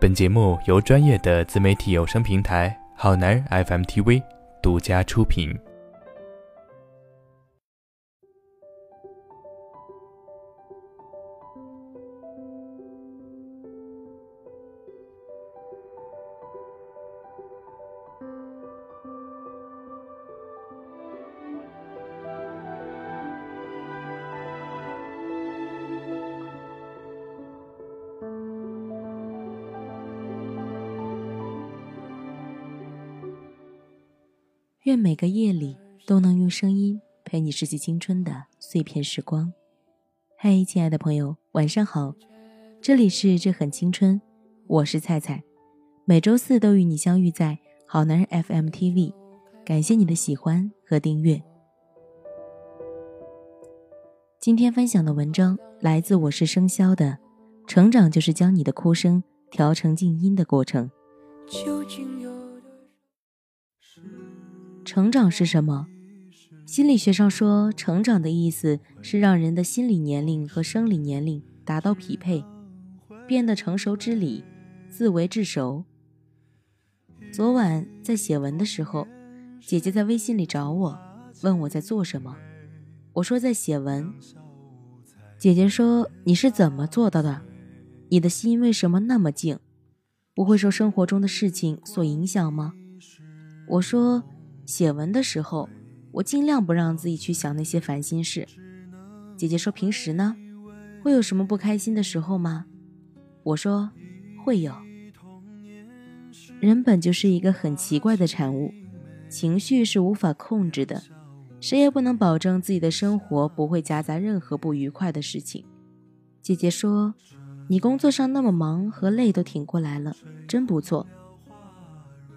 本节目由专业的自媒体有声平台好男人 FM TV 独家出品。愿每个夜里都能用声音陪你拾起青春的碎片时光。嗨，亲爱的朋友，晚上好，这里是这很青春，我是菜菜，每周四都与你相遇在好男人 FM TV，感谢你的喜欢和订阅。今天分享的文章来自我是生肖的，成长就是将你的哭声调成静音的过程。究竟有成长是什么？心理学上说，成长的意思是让人的心理年龄和生理年龄达到匹配，变得成熟知理，自为至熟。昨晚在写文的时候，姐姐在微信里找我，问我在做什么。我说在写文。姐姐说：“你是怎么做到的？你的心为什么那么静？不会受生活中的事情所影响吗？”我说。写文的时候，我尽量不让自己去想那些烦心事。姐姐说：“平时呢，会有什么不开心的时候吗？”我说：“会有。”人本就是一个很奇怪的产物，情绪是无法控制的，谁也不能保证自己的生活不会夹杂任何不愉快的事情。姐姐说：“你工作上那么忙和累都挺过来了，真不错。”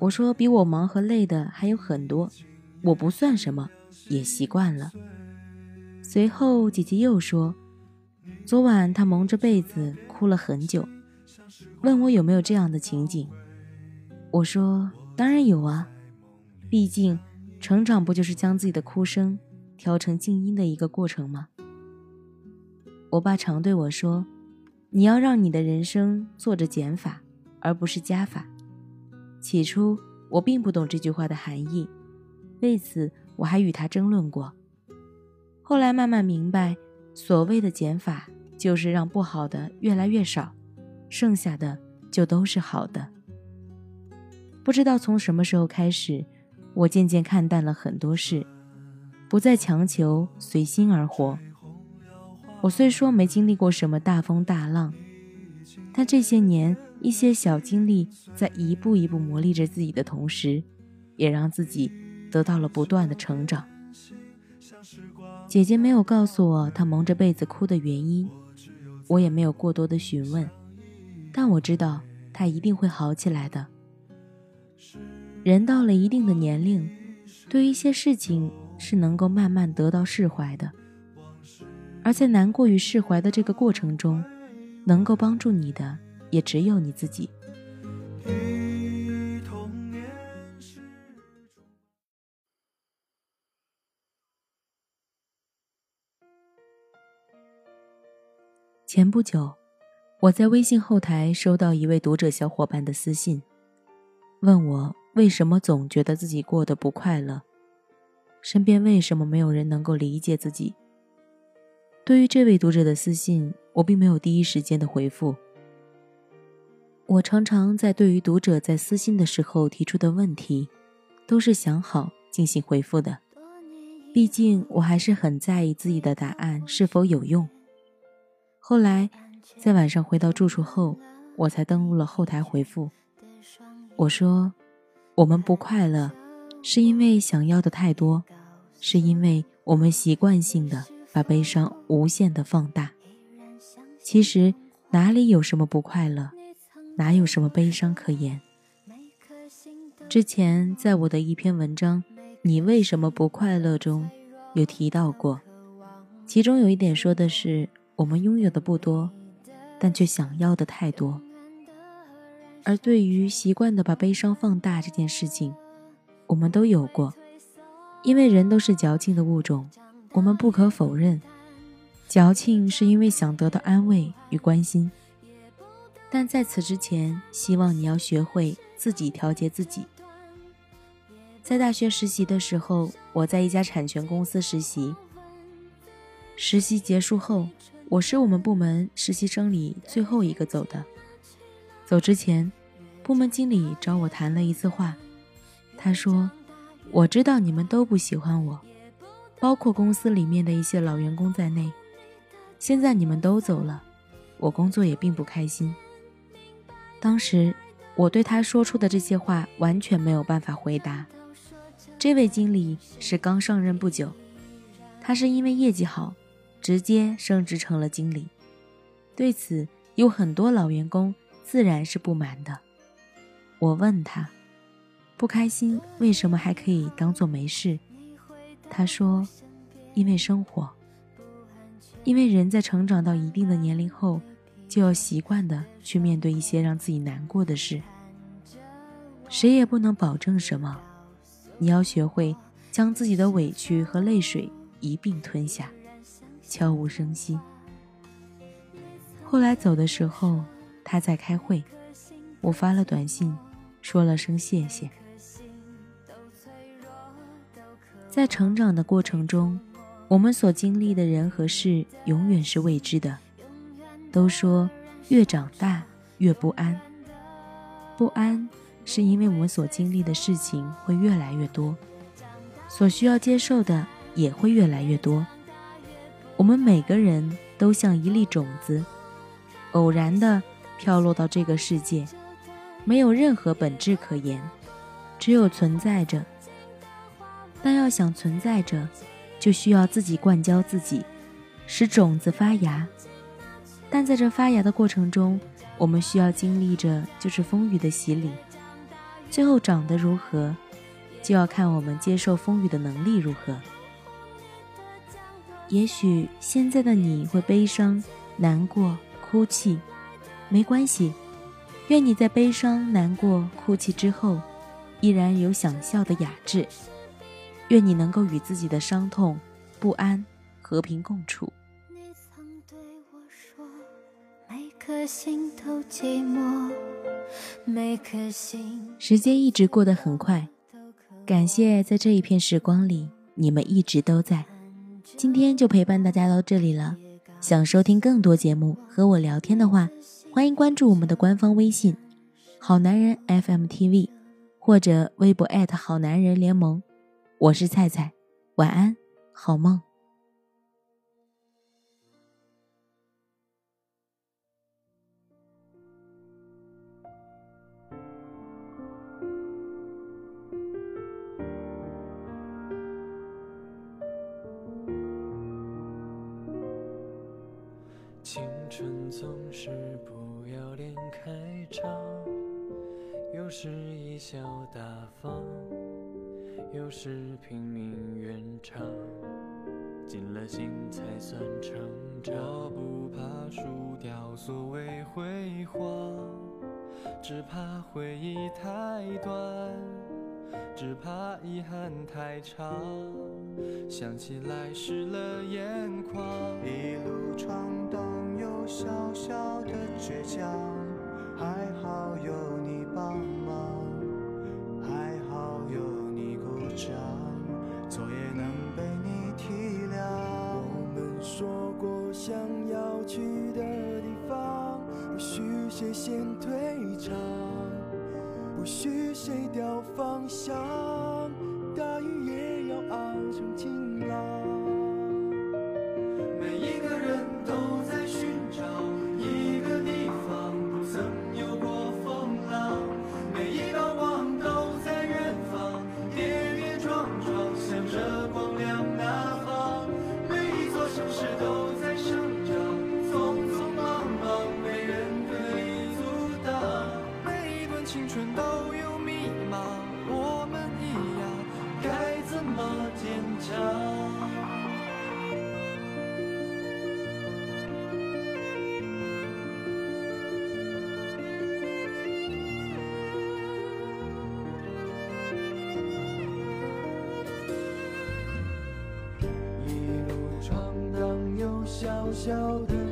我说：“比我忙和累的还有很多，我不算什么，也习惯了。”随后，姐姐又说：“昨晚她蒙着被子哭了很久，问我有没有这样的情景。”我说：“当然有啊，毕竟成长不就是将自己的哭声调成静音的一个过程吗？”我爸常对我说：“你要让你的人生做着减法，而不是加法。”起初我并不懂这句话的含义，为此我还与他争论过。后来慢慢明白，所谓的减法就是让不好的越来越少，剩下的就都是好的。不知道从什么时候开始，我渐渐看淡了很多事，不再强求随心而活。我虽说没经历过什么大风大浪，但这些年。一些小经历在一步一步磨砺着自己的同时，也让自己得到了不断的成长。姐姐没有告诉我她蒙着被子哭的原因，我也没有过多的询问，但我知道她一定会好起来的。人到了一定的年龄，对于一些事情是能够慢慢得到释怀的，而在难过与释怀的这个过程中，能够帮助你的。也只有你自己。前不久，我在微信后台收到一位读者小伙伴的私信，问我为什么总觉得自己过得不快乐，身边为什么没有人能够理解自己。对于这位读者的私信，我并没有第一时间的回复。我常常在对于读者在私信的时候提出的问题，都是想好进行回复的。毕竟我还是很在意自己的答案是否有用。后来，在晚上回到住处后，我才登录了后台回复。我说：“我们不快乐，是因为想要的太多，是因为我们习惯性的把悲伤无限的放大。其实哪里有什么不快乐？”哪有什么悲伤可言？之前在我的一篇文章《你为什么不快乐》中有提到过，其中有一点说的是我们拥有的不多，但却想要的太多。而对于习惯的把悲伤放大这件事情，我们都有过，因为人都是矫情的物种，我们不可否认，矫情是因为想得到安慰与关心。但在此之前，希望你要学会自己调节自己。在大学实习的时候，我在一家产权公司实习。实习结束后，我是我们部门实习生里最后一个走的。走之前，部门经理找我谈了一次话。他说：“我知道你们都不喜欢我，包括公司里面的一些老员工在内。现在你们都走了，我工作也并不开心。”当时我对他说出的这些话完全没有办法回答。这位经理是刚上任不久，他是因为业绩好。直接升职成了经理，对此有很多老员工自然是不满的。我问他，不开心为什么还可以当做没事？他说，因为生活，因为人在成长到一定的年龄后，就要习惯的去面对一些让自己难过的事。谁也不能保证什么，你要学会将自己的委屈和泪水一并吞下。悄无声息。后来走的时候，他在开会，我发了短信，说了声谢谢。在成长的过程中，我们所经历的人和事永远是未知的。都说越长大越不安，不安是因为我们所经历的事情会越来越多，所需要接受的也会越来越多。我们每个人都像一粒种子，偶然的飘落到这个世界，没有任何本质可言，只有存在着。但要想存在着，就需要自己灌浇自己，使种子发芽。但在这发芽的过程中，我们需要经历着就是风雨的洗礼。最后长得如何，就要看我们接受风雨的能力如何。也许现在的你会悲伤、难过、哭泣，没关系。愿你在悲伤、难过、哭泣之后，依然有想笑的雅致。愿你能够与自己的伤痛、不安和平共处。颗心都寂寞时间一直过得很快，感谢在这一片时光里，你们一直都在。今天就陪伴大家到这里了。想收听更多节目和我聊天的话，欢迎关注我们的官方微信“好男人 FM TV”，或者微博好男人联盟。我是菜菜，晚安，好梦。开场，有时贻笑大方，有时拼命圆场，尽了心才算成长。我不怕输掉所谓辉煌，只怕回忆太短，只怕遗憾太长，想起来湿了眼眶。一路闯荡有。小小的倔强，还好有你帮忙，还好有你鼓掌，错也能被你体谅。我们说过想要去的地方，不许谁先退场，不许谁掉方向，大雨也要熬成晴小小的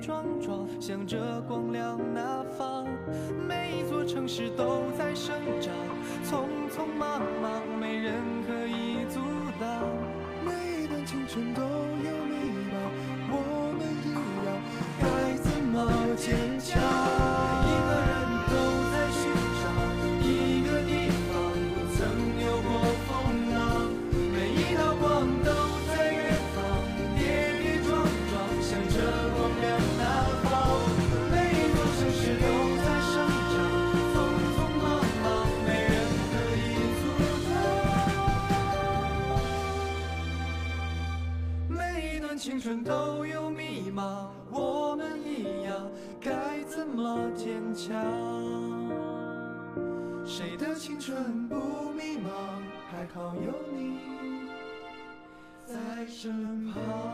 撞撞，向着光亮那方。每一座城市都在生长，匆匆忙忙，没人可以阻挡。每一段青春都有迷茫，我们一样，该怎么坚强？都有迷茫，我们一样，该怎么坚强？谁的青春不迷茫？还好有你在身旁。